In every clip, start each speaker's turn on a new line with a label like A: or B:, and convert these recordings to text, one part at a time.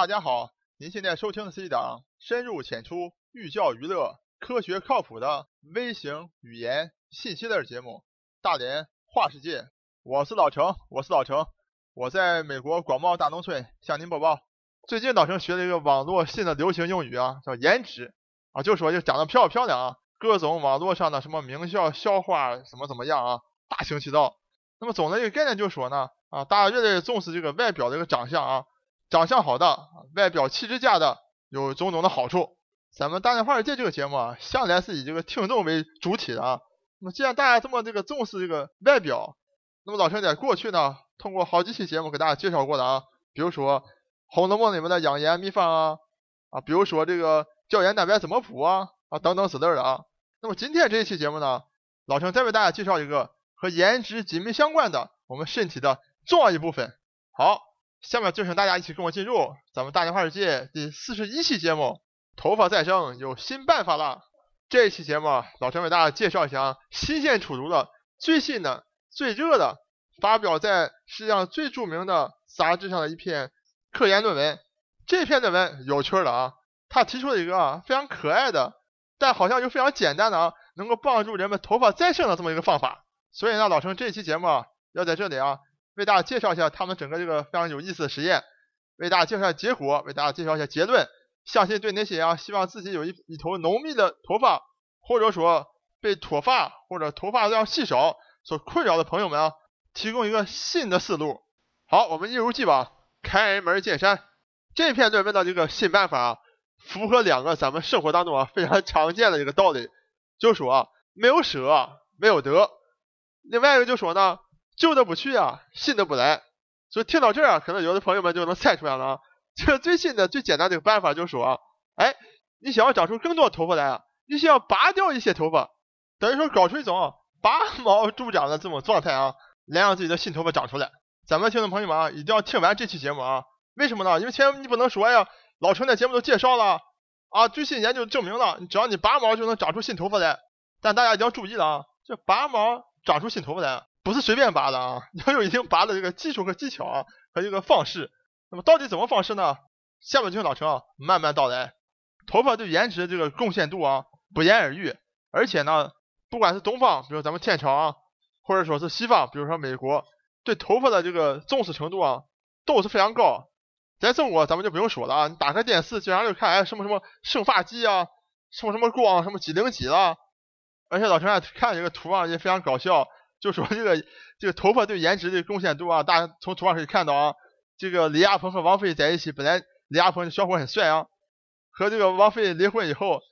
A: 大家好，您现在收听的是一档深入浅出、寓教于乐、科学靠谱的微型语言信息类节目《大连话世界》。我是老程，我是老程，我在美国广袤大农村向您播报。最近老程学了一个网络新的流行用语啊，叫颜值啊，就说就长得漂不漂亮啊，各种网络上的什么名校校花怎么怎么样啊，大行其道。那么总的一个概念就是说呢，啊，大家越来越重视这个外表的一个长相啊。长相好的，外表气质佳的，有种种的好处。咱们大连话世界这个节目啊，向来是以这个听众为主体的啊。那么既然大家这么这个重视这个外表，那么老陈在过去呢，通过好几期节目给大家介绍过的啊，比如说《红楼梦》里面的养颜秘方啊，啊，比如说这个胶原蛋白怎么补啊，啊等等之类的啊。那么今天这一期节目呢，老陈再为大家介绍一个和颜值紧密相关的我们身体的重要一部分。好。下面就请大家一起跟我进入咱们大连话世界第四十一期节目，头发再生有新办法了。这一期节目，老陈为大家介绍一下新鲜出炉的、最新的、最热的，发表在世界上最著名的杂志上的一篇科研论文。这篇论文有趣了啊，他提出了一个非常可爱的，但好像又非常简单的啊，能够帮助人们头发再生的这么一个方法。所以呢，老陈这一期节目要在这里啊。为大家介绍一下他们整个这个非常有意思的实验，为大家介绍一下结果，为大家介绍一下结论。相信对那些啊希望自己有一一头浓密的头发，或者说被脱发或者头发量稀少所困扰的朋友们啊，提供一个新的思路。好，我们一如既往开门见山。这篇论文的这个新办法啊，符合两个咱们生活当中啊非常常见的一个道理，就说没有舍没有得。另外一个就说呢。旧的不去啊，新的不来，所以听到这儿啊，可能有的朋友们就能猜出来了啊。这最新的、最简单的一个办法就是说啊，哎，你想要长出更多头发来啊，你需要拔掉一些头发，等于说搞出一种拔毛助长的这种状态啊，来让自己的新头发长出来。咱们听众朋友们啊，一定要听完这期节目啊，为什么呢？因为前面你不能说呀，老陈的节目都介绍了啊，最新研究证明了，只要你拔毛就能长出新头发来。但大家一定要注意了啊，这拔毛长出新头发来。不是随便拔的啊，要有一定拔的这个技术和技巧啊，和这个方式。那么到底怎么方式呢？下面就听老陈啊慢慢道来。头发对颜值这个贡献度啊不言而喻，而且呢，不管是东方，比如咱们天朝啊，或者说是西方，比如说美国，对头发的这个重视程度啊都是非常高。在中国咱们就不用说了啊，你打开电视经常就看哎什么什么生发剂啊，什么什么光，什么几零几了。而且老陈还看这个图啊也非常搞笑。就说这个这个头发对颜值的贡献度啊，大家从图上可以看到啊，这个李亚鹏和王菲在一起，本来李亚鹏小伙很帅啊，和这个王菲离婚以后，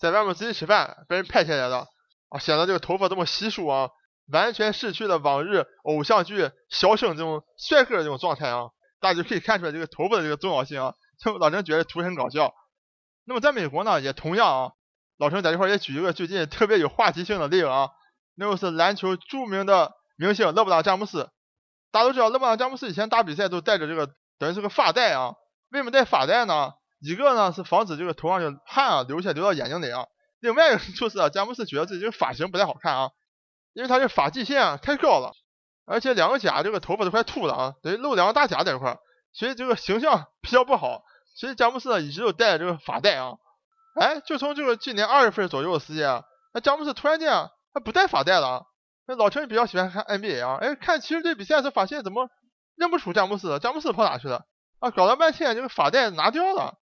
A: 在外面自己吃饭被人拍下来了啊，显得这个头发这么稀疏啊，完全失去了往日偶像剧小生这种帅哥的这种状态啊，大家就可以看出来这个头发的这个重要性啊，老陈觉得图很搞笑。那么在美国呢，也同样啊，老陈在这块也举一个最近特别有话题性的例子啊。那就是篮球著名的明星勒布朗詹姆斯，大家都知道勒布朗詹姆斯以前打比赛都带着这个等于是个发带啊。为什么带发带呢？一个呢是防止这个头上的汗啊流下流到眼睛里啊。另外一个就是啊，詹姆斯觉得自己这个发型不太好看啊，因为他这发际线啊太高了，而且两个甲这个头发都快秃了啊，等于露两个大甲在一块，所以这个形象比较不好。所以詹姆斯呢一直都带着这个发带啊。哎，就从这个今年二月份左右的时间，那詹姆斯突然间。他不带发带了，那老陈比较喜欢看 NBA 啊，哎，看骑士队比赛时发现怎么认不出詹姆斯，詹姆斯跑哪去了？啊，搞了半天这个发带拿掉了，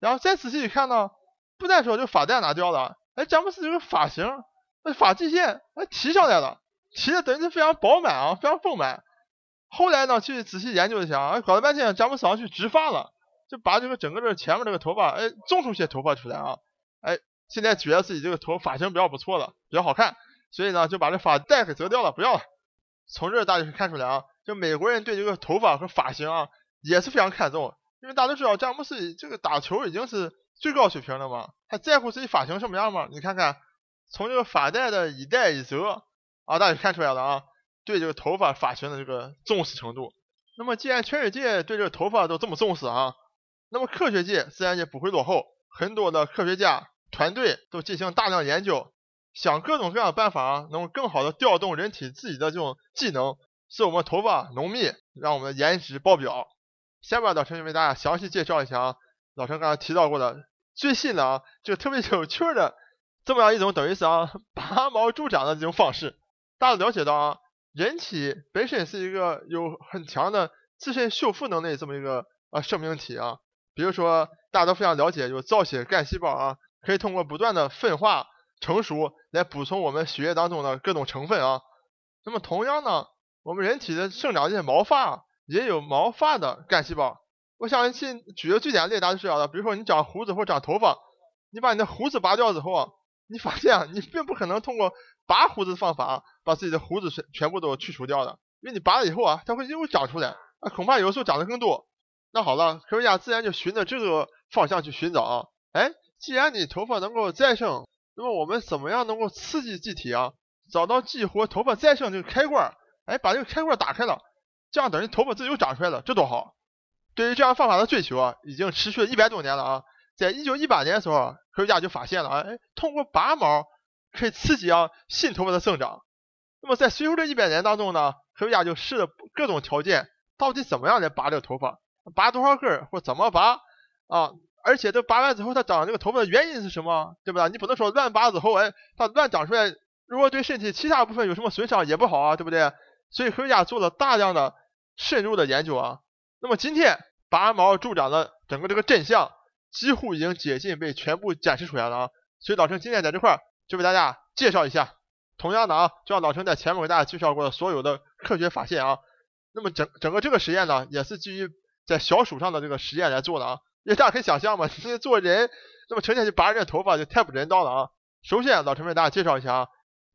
A: 然后再仔细一看呢，不再说就发带拿掉了，哎，詹姆斯这个发型，那发际线哎提上来了，提的等于是非常饱满啊，非常丰满。后来呢，去仔细研究一下，哎，搞了半天詹姆斯好像去植发了，就把这个整个这前面这个头发哎种出些头发出来啊，哎。现在觉得自己这个头发型比较不错了，比较好看，所以呢就把这发带给折掉了，不要了。从这大家可以看出来啊，就美国人对这个头发和发型啊也是非常看重，因为大家都知道詹姆斯这个打球已经是最高水平了嘛，他在乎自己发型什么样吗？你看看从这个发带的一带一折啊，大家看出来了啊，对这个头发发型的这个重视程度。那么既然全世界对这个头发都这么重视啊，那么科学界自然也不会落后，很多的科学家。团队都进行大量研究，想各种各样的办法，能够更好的调动人体自己的这种技能，使我们头发浓密，让我们的颜值爆表。下面老陈就为大家详细介绍一下啊，老陈刚才提到过的最新的啊，就特别有趣的这么样一种等于是啊拔毛助长的这种方式。大家了解到啊，人体本身是一个有很强的自身修复能力这么一个啊生命体啊。比如说大家都非常了解，有造血干细胞啊，可以通过不断的分化成熟来补充我们血液当中的各种成分啊。那么同样呢，我们人体的生长这些毛发也有毛发的干细胞。我相信举个最简单的例子，大家就知道了。比如说你长胡子或长头发，你把你的胡子拔掉之后啊，你发现啊，你并不可能通过拔胡子的方法把自己的胡子全全部都去除掉的，因为你拔了以后啊，它会又长出来，啊，恐怕有的时候长得更多。那好了，科学家自然就循着这个方向去寻找啊。哎，既然你头发能够再生，那么我们怎么样能够刺激机体啊？找到激活头发再生这个开关，哎，把这个开关打开了，这样等于头发自由长出来了，这多好！对于这样方法的追求啊，已经持续了一百多年了啊。在一九一八年的时候，科学家就发现了，哎，通过拔毛可以刺激啊新头发的生长。那么在随后这一百年当中呢，科学家就试了各种条件，到底怎么样来拔这个头发？拔多少根或怎么拔啊？而且这拔完之后它长这个头发的原因是什么？对不对？你不能说乱拔之后，哎，它乱长出来，如果对身体其他部分有什么损伤也不好啊，对不对？所以科学家做了大量的深入的研究啊。那么今天拔毛助长的整个这个真相几乎已经接近被全部展示出来了啊。所以老陈今天在这块儿就为大家介绍一下。同样的啊，就像老陈在前面给大家介绍过的所有的科学发现啊。那么整整个这个实验呢，也是基于。在小鼠上的这个实验来做的啊，大家可以想象嘛，你做人那么成天去拔人家头发就太不人道了啊。首先，老陈为大家介绍一下啊，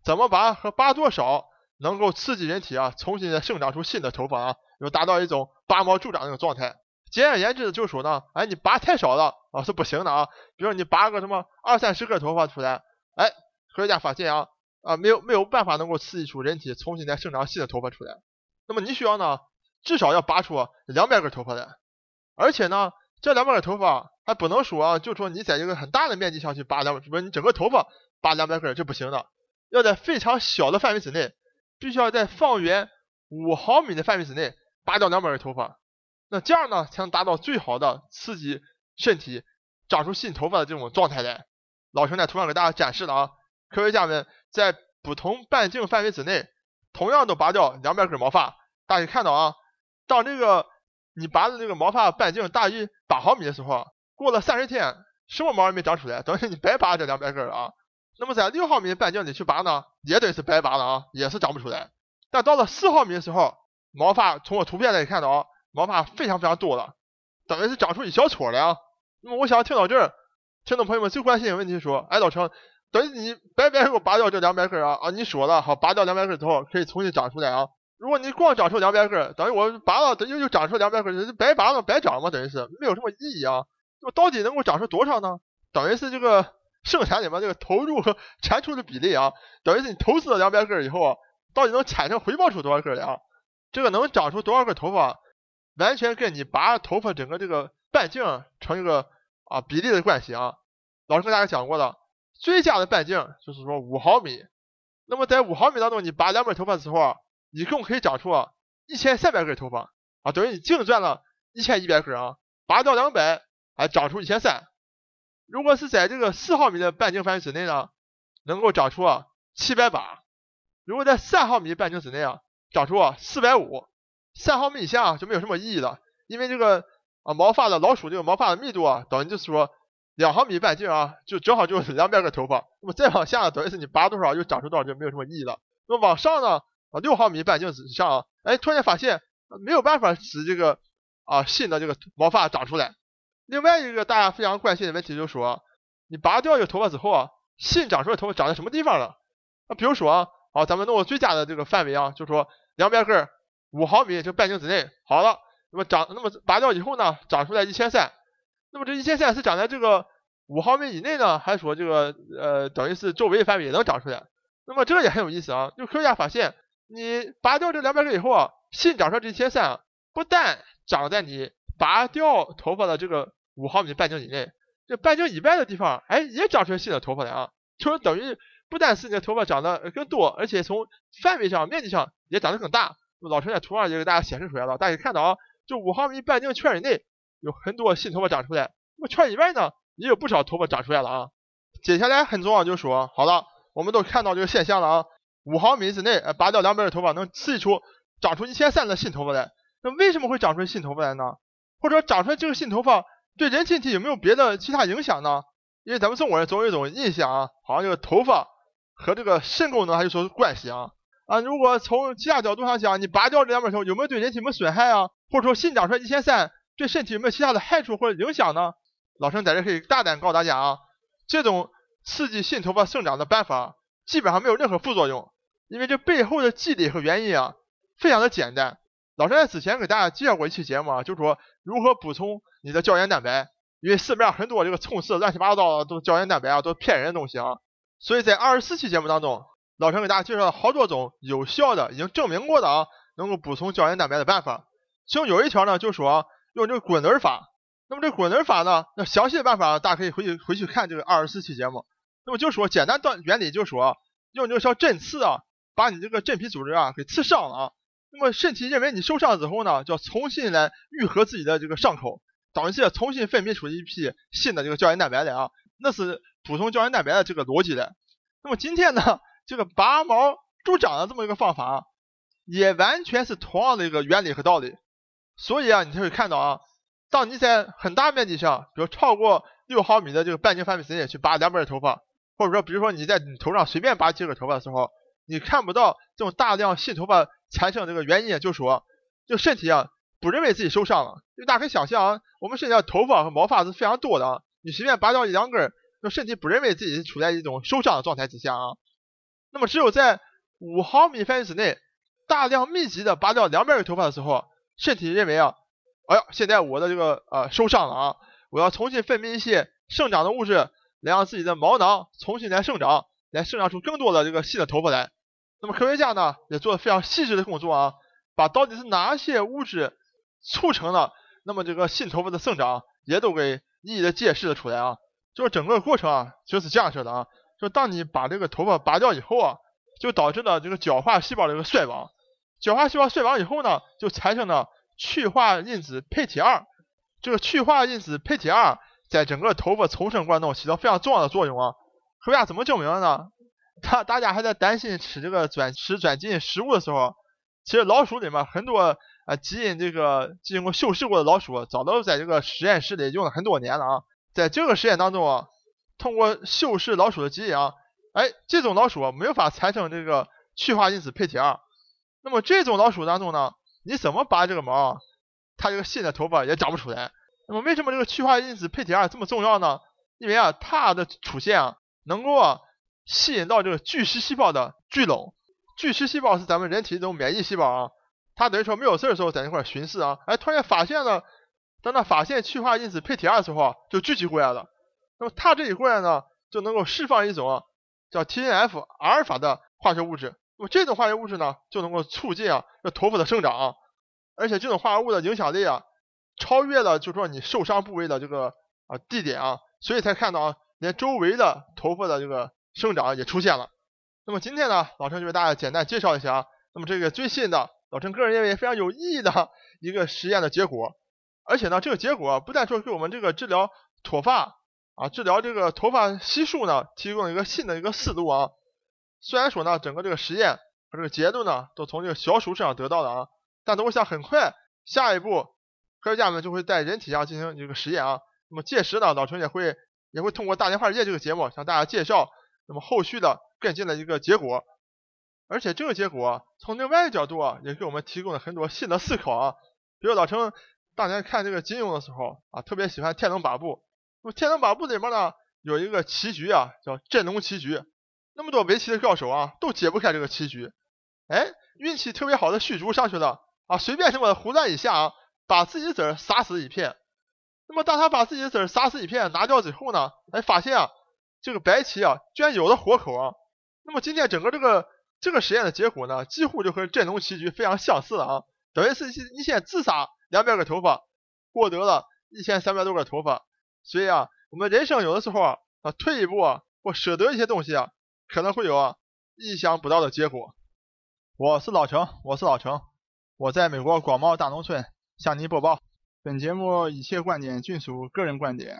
A: 怎么拔和拔多少能够刺激人体啊，重新再生长出新的头发啊，又达到一种拔毛助长那种状态。简而言之的就是说呢，哎，你拔太少了啊是不行的啊。比如说你拔个什么二三十根头发出来，哎，科学家发现啊啊没有没有办法能够刺激出人体重新再生长新的头发出来。那么你需要呢？至少要拔出两百根头发来，而且呢，这两百根头发还不能说啊，就说你在一个很大的面积上去拔两，不是你整个头发拔两百根这不行的，要在非常小的范围之内，必须要在方圆五毫米的范围之内拔掉两百根头发，那这样呢才能达到最好的刺激身体长出新头发的这种状态来。老陈在图上给大家展示了啊，科学家们在不同半径范围之内，同样都拔掉两百根毛发，大家看到啊。当这个你拔的这个毛发半径大于八毫米的时候，过了三十天，什么毛也没长出来，等于你白拔这两百根啊。那么在六毫米的半径里去拔呢，也等于是白拔了啊，也是长不出来。但到了四毫米的时候，毛发从我图片里看到啊，毛发非常非常多了，等于是长出一小撮了啊。那么我想听到这儿，听众朋友们最关心的问题是说，哎，老陈，等于你白白给我拔掉这两百根啊？啊，你说了，好，拔掉两百根之后可以重新长出来啊。如果你光长出两百根，等于我拔了，等于又长出两百根，白拔了，白长嘛，等于是没有什么意义啊。那么到底能够长出多少呢？等于是这个生产里面这个投入和产出的比例啊，等于是你投资了两百根以后啊，到底能产生回报出多少根来啊？这个能长出多少根头发，完全跟你拔头发整个这个半径成一个啊比例的关系啊。老师跟大家讲过的，最佳的半径就是说五毫米。那么在五毫米当中，你拔两根头发的时候啊。一共可以长出一千三百根头发啊，等于你净赚了一千一百根啊，拔掉两百，还长出一千三。如果是在这个四毫米的半径范围之内呢，能够长出啊七百八；如果在三毫米半径之内啊，长出啊四百五。三毫米以下就没有什么意义了，因为这个啊毛发的老鼠这个毛发的密度啊，等于就是说两毫米半径啊，就正好就是两百根头发。那么再往下，等于是你拔多少就长出多少，就没有什么意义了。那么往上呢？啊，六毫米半径之上啊，哎，突然间发现没有办法使这个啊新的这个毛发长出来。另外一个大家非常关心的问题就是说，你拔掉这个头发之后啊，新长出来头发长在什么地方了？啊，比如说啊，好，咱们弄个最佳的这个范围啊，就是说两百根五毫米这半径之内，好了，那么长，那么拔掉以后呢，长出来一千三，那么这一千三是长在这个五毫米以内呢，还是说这个呃等于是周围范围也能长出来？那么这个也很有意思啊，就科学家发现。你拔掉这两百根以后啊，新长出来这一千三，不但长在你拔掉头发的这个五毫米半径以内，这半径以外的地方，哎，也长出来新的头发来啊，就是等于不但是你的头发长得更多，而且从范围上、面积上也长得更大。老陈在图上也给大家显示出来了，大家看到啊，就五毫米半径圈以内有很多新头发长出来，那么圈以外呢，也有不少头发长出来了啊。接下来很重要，就说，好了，我们都看到这个现象了啊，五毫米之内，呃，拔掉两边的头发能刺激出长出一千三的新头发来。那为什么会长出新头发来呢？或者长出来这个新头发对人体体有没有别的其他影响呢？因为咱们中国人总有一种印象啊，好像这个头发和这个肾功能还有说关系啊啊！如果从其他角度上讲，你拔掉这两边头有没有对人体没有损害啊？或者说新长出来一千三对身体有没有其他的害处或者影响呢？老陈在这可以大胆告诉大家啊，这种刺激新头发生长的办法基本上没有任何副作用，因为这背后的机理和原因啊非常的简单。老陈在之前给大家介绍过一期节目啊，就说如何补充你的胶原蛋白。因为市面上很多这个充斥乱七八糟的都是胶原蛋白啊，都是骗人的东西啊。所以在二十四期节目当中，老陈给大家介绍了好多种有效的、已经证明过的啊，能够补充胶原蛋白的办法。其中有一条呢，就说用这个滚轮法。那么这滚轮法呢，那详细的办法大家可以回去回去看这个二十四期节目。那么就说简单的原理，就说用这个小针刺啊，把你这个真皮组织啊给刺伤了啊。那么身体认为你受伤之后呢，就要重新来愈合自己的这个伤口。导致重新分泌出一批新的这个胶原蛋白来啊，那是补充胶原蛋白的这个逻辑的。那么今天呢，这个拔毛助长的这么一个方法，也完全是同样的一个原理和道理。所以啊，你就会看到啊，当你在很大面积上，比如超过六毫米的这个半径范围之内去拔两边的头发，或者说比如说你在你头上随便拔几根头发的时候，你看不到这种大量新头发产生这个原因，就说就身体啊。不认为自己受伤了，因为大家可以想象啊，我们身上头发和毛发是非常多的啊，你随便拔掉一两根，那身体不认为自己处在一种受伤的状态之下啊。那么只有在五毫米范围之内，大量密集的拔掉两边的头发的时候，身体认为啊，哎呀，现在我的这个呃受伤了啊，我要重新分泌一些生长的物质，来让自己的毛囊重新来生长，来生长出更多的这个新的头发来。那么科学家呢也做了非常细致的工作啊，把到底是哪些物质。促成了，那么这个新头发的生长也都给一一的揭示了出来啊，就是整个过程啊就是这样式的啊，就当你把这个头发拔掉以后啊，就导致了这个角化细胞的一个衰亡，角化细胞衰亡以后呢，就产生了去化因子配体二，这个去化因子配体二在整个头发重生过程中起到非常重要的作用啊，科学家怎么证明的呢？大大家还在担心吃这个转吃转基因食物的时候，其实老鼠里面很多。啊，基因这个经过修饰过的老鼠，早都在这个实验室里用了很多年了啊。在这个实验当中啊，通过修饰老鼠的基因啊，哎，这种老鼠没有法产生这个去化因子配体二。那么这种老鼠当中呢，你怎么拔这个毛，它这个新的头发也长不出来。那么为什么这个去化因子配体二这么重要呢？因为啊，它的出现啊，能够啊吸引到这个巨噬细胞的聚拢。巨噬细胞是咱们人体一种免疫细胞啊。它等于说没有事的时候在那块巡视啊，哎，突然发现了，当它发现去化因子配体二的时候，就聚集过来了。那么它这一过来呢，就能够释放一种叫 TNF 阿尔法的化学物质。那么这种化学物质呢，就能够促进啊这头发的生长，啊，而且这种化合物的影响力啊，超越了就说你受伤部位的这个啊地点啊，所以才看到啊，连周围的头发的这个生长也出现了。那么今天呢，老陈就为大家简单介绍一下啊，那么这个最新的。老陈个人认为非常有意义的一个实验的结果，而且呢，这个结果不但说给我们这个治疗脱发啊，治疗这个头发稀疏呢，提供了一个新的一个思路啊。虽然说呢，整个这个实验和这个结论呢，都从这个小鼠身上得到的啊，但是我想很快下一步科学家们就会在人体上进行一个实验啊。那么届时呢，老陈也会也会通过大连化世界这个节目向大家介绍，那么后续的跟进的一个结果。而且这个结果从另外一个角度啊，也给我们提供了很多新的思考啊。比如老陈当年看这个金庸的时候啊，特别喜欢《天龙八部》。那么《天龙八部》里面呢，有一个棋局啊，叫镇龙棋局。那么多围棋的高手啊，都解不开这个棋局。哎，运气特别好的虚竹上去了啊，随便什么胡乱一下啊，把自己的子儿杀死一片。那么当他把自己的子儿杀死一片拿掉之后呢，哎，发现啊，这个白棋啊，居然有了活口啊。那么今天整个这个。这个实验的结果呢，几乎就和镇龙棋局非常相似啊，等于是你先自杀两百个头发，获得了一千三百多个头发。所以啊，我们人生有的时候啊，退一步啊，或舍得一些东西啊，可能会有啊意想不到的结果。我是老程，我是老程，我在美国广袤大农村向您播报。本节目一切观点均属个人观点，